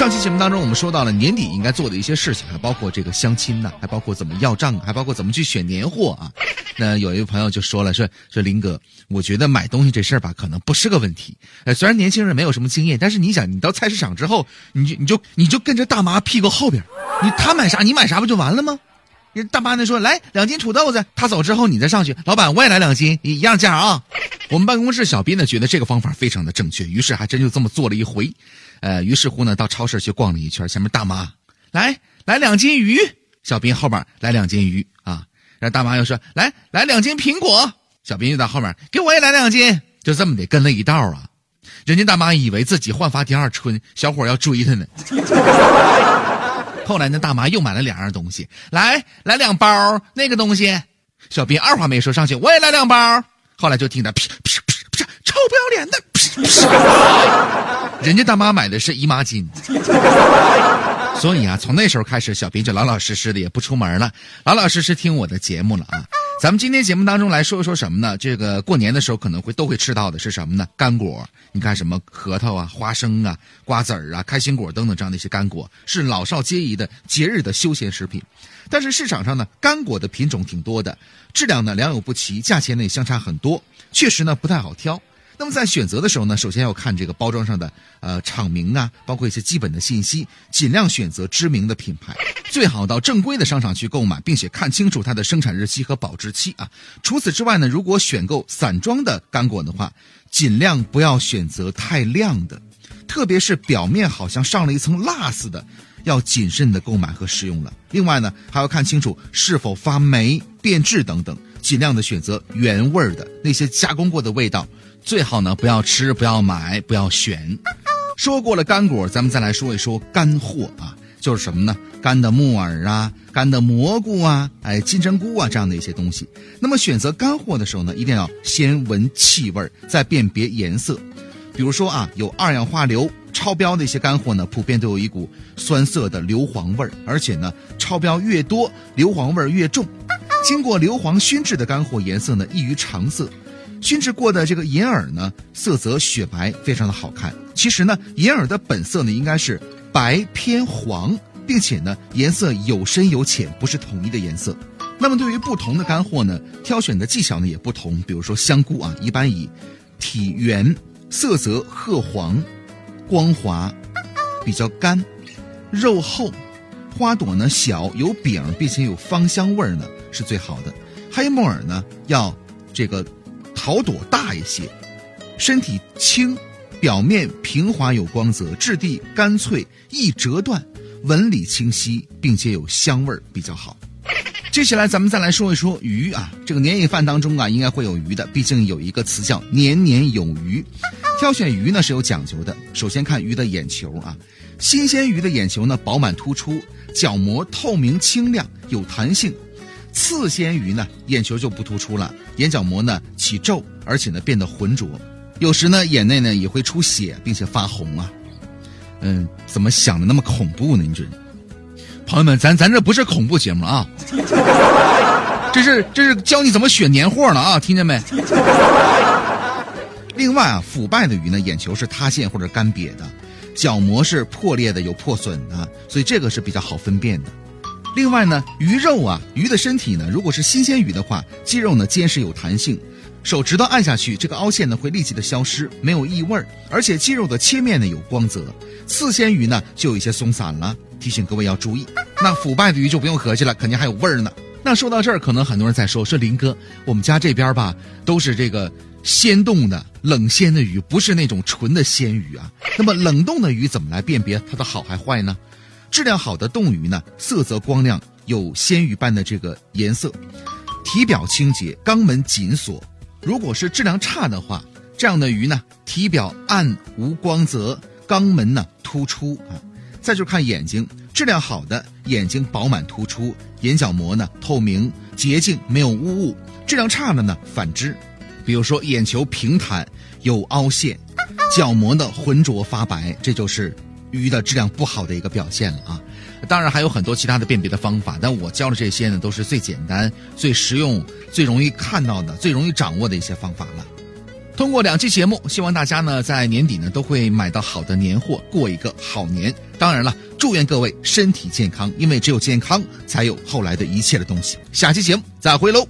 上期节目当中，我们说到了年底应该做的一些事情，还包括这个相亲呢，还包括怎么要账，还包括怎么去选年货啊。那有一位朋友就说了，说说林哥，我觉得买东西这事儿吧，可能不是个问题。呃，虽然年轻人没有什么经验，但是你想，你到菜市场之后，你就你就你就跟着大妈屁股后边，你他买啥你买啥不就完了吗？人大妈那说来两斤土豆子，他走之后你再上去，老板我也来两斤，一样价啊。我们办公室小斌呢觉得这个方法非常的正确，于是还真就这么做了一回。呃，于是乎呢，到超市去逛了一圈，前面大妈来来两斤鱼，小斌后边来两斤鱼啊，然后大妈又说来来两斤苹果，小斌又到后面给我也来两斤，就这么的跟了一道啊。人家大妈以为自己焕发第二春，小伙要追她呢。后来那大妈又买了两样东西，来来两包那个东西，小斌二话没说上去我也来两包。后来就听他噼噼噼噼，臭不要脸的噼噼。人家大妈买的是姨妈巾，所以啊，从那时候开始，小斌就老老实实的也不出门了，老老实实听我的节目了啊。咱们今天节目当中来说一说什么呢？这个过年的时候可能会都会吃到的是什么呢？干果，你看什么核桃啊、花生啊、瓜子儿啊、开心果等等这样的一些干果，是老少皆宜的节日的休闲食品。但是市场上呢，干果的品种挺多的，质量呢良莠不齐，价钱呢也相差很多，确实呢不太好挑。那么在选择的时候呢，首先要看这个包装上的呃厂名啊，包括一些基本的信息，尽量选择知名的品牌，最好到正规的商场去购买，并且看清楚它的生产日期和保质期啊。除此之外呢，如果选购散装的干果的话，尽量不要选择太亮的，特别是表面好像上了一层蜡似的，要谨慎的购买和食用了。另外呢，还要看清楚是否发霉、变质等等，尽量的选择原味儿的那些加工过的味道。最好呢，不要吃，不要买，不要选。说过了干果，咱们再来说一说干货啊，就是什么呢？干的木耳啊，干的蘑菇啊，哎，金针菇啊，这样的一些东西。那么选择干货的时候呢，一定要先闻气味，再辨别颜色。比如说啊，有二氧化硫超标的一些干货呢，普遍都有一股酸涩的硫磺味儿，而且呢，超标越多，硫磺味儿越重。经过硫磺熏制的干货，颜色呢异于常色。熏制过的这个银耳呢，色泽雪白，非常的好看。其实呢，银耳的本色呢应该是白偏黄，并且呢颜色有深有浅，不是统一的颜色。那么对于不同的干货呢，挑选的技巧呢也不同。比如说香菇啊，一般以体圆、色泽褐黄、光滑、比较干、肉厚、花朵呢小有柄，并且有芳香味儿呢是最好的。黑木耳呢要这个。桃朵大一些，身体轻，表面平滑有光泽，质地干脆易折断，纹理清晰，并且有香味儿比较好。接下来咱们再来说一说鱼啊，这个年夜饭当中啊应该会有鱼的，毕竟有一个词叫年年有余。挑选鱼呢是有讲究的，首先看鱼的眼球啊，新鲜鱼的眼球呢饱满突出，角膜透明清亮有弹性。刺鲜鱼呢，眼球就不突出了，眼角膜呢起皱，而且呢变得浑浊，有时呢眼内呢也会出血，并且发红啊。嗯，怎么想的那么恐怖呢？你这，朋友们，咱咱这不是恐怖节目啊，这是这是教你怎么选年货呢啊，听见没？另外啊，腐败的鱼呢，眼球是塌陷或者干瘪的，角膜是破裂的有破损的，所以这个是比较好分辨的。另外呢，鱼肉啊，鱼的身体呢，如果是新鲜鱼的话，肌肉呢坚实有弹性，手指头按下去，这个凹陷呢会立即的消失，没有异味儿，而且肌肉的切面呢有光泽。刺鲜鱼呢就有一些松散了，提醒各位要注意。那腐败的鱼就不用合计了，肯定还有味儿呢。那说到这儿，可能很多人在说，说林哥，我们家这边吧都是这个鲜冻的冷鲜的鱼，不是那种纯的鲜鱼啊。那么冷冻的鱼怎么来辨别它的好还坏呢？质量好的冻鱼呢，色泽光亮，有鲜鱼般的这个颜色，体表清洁，肛门紧锁。如果是质量差的话，这样的鱼呢，体表暗无光泽，肛门呢突出啊。再就看眼睛，质量好的眼睛饱满突出，眼角膜呢透明洁净，没有污物；质量差的呢反之，比如说眼球平坦有凹陷，角膜呢浑浊发白，这就是。鱼的质量不好的一个表现了啊，当然还有很多其他的辨别的方法，但我教的这些呢，都是最简单、最实用、最容易看到的、最容易掌握的一些方法了。通过两期节目，希望大家呢在年底呢都会买到好的年货，过一个好年。当然了，祝愿各位身体健康，因为只有健康才有后来的一切的东西。下期节目再会喽。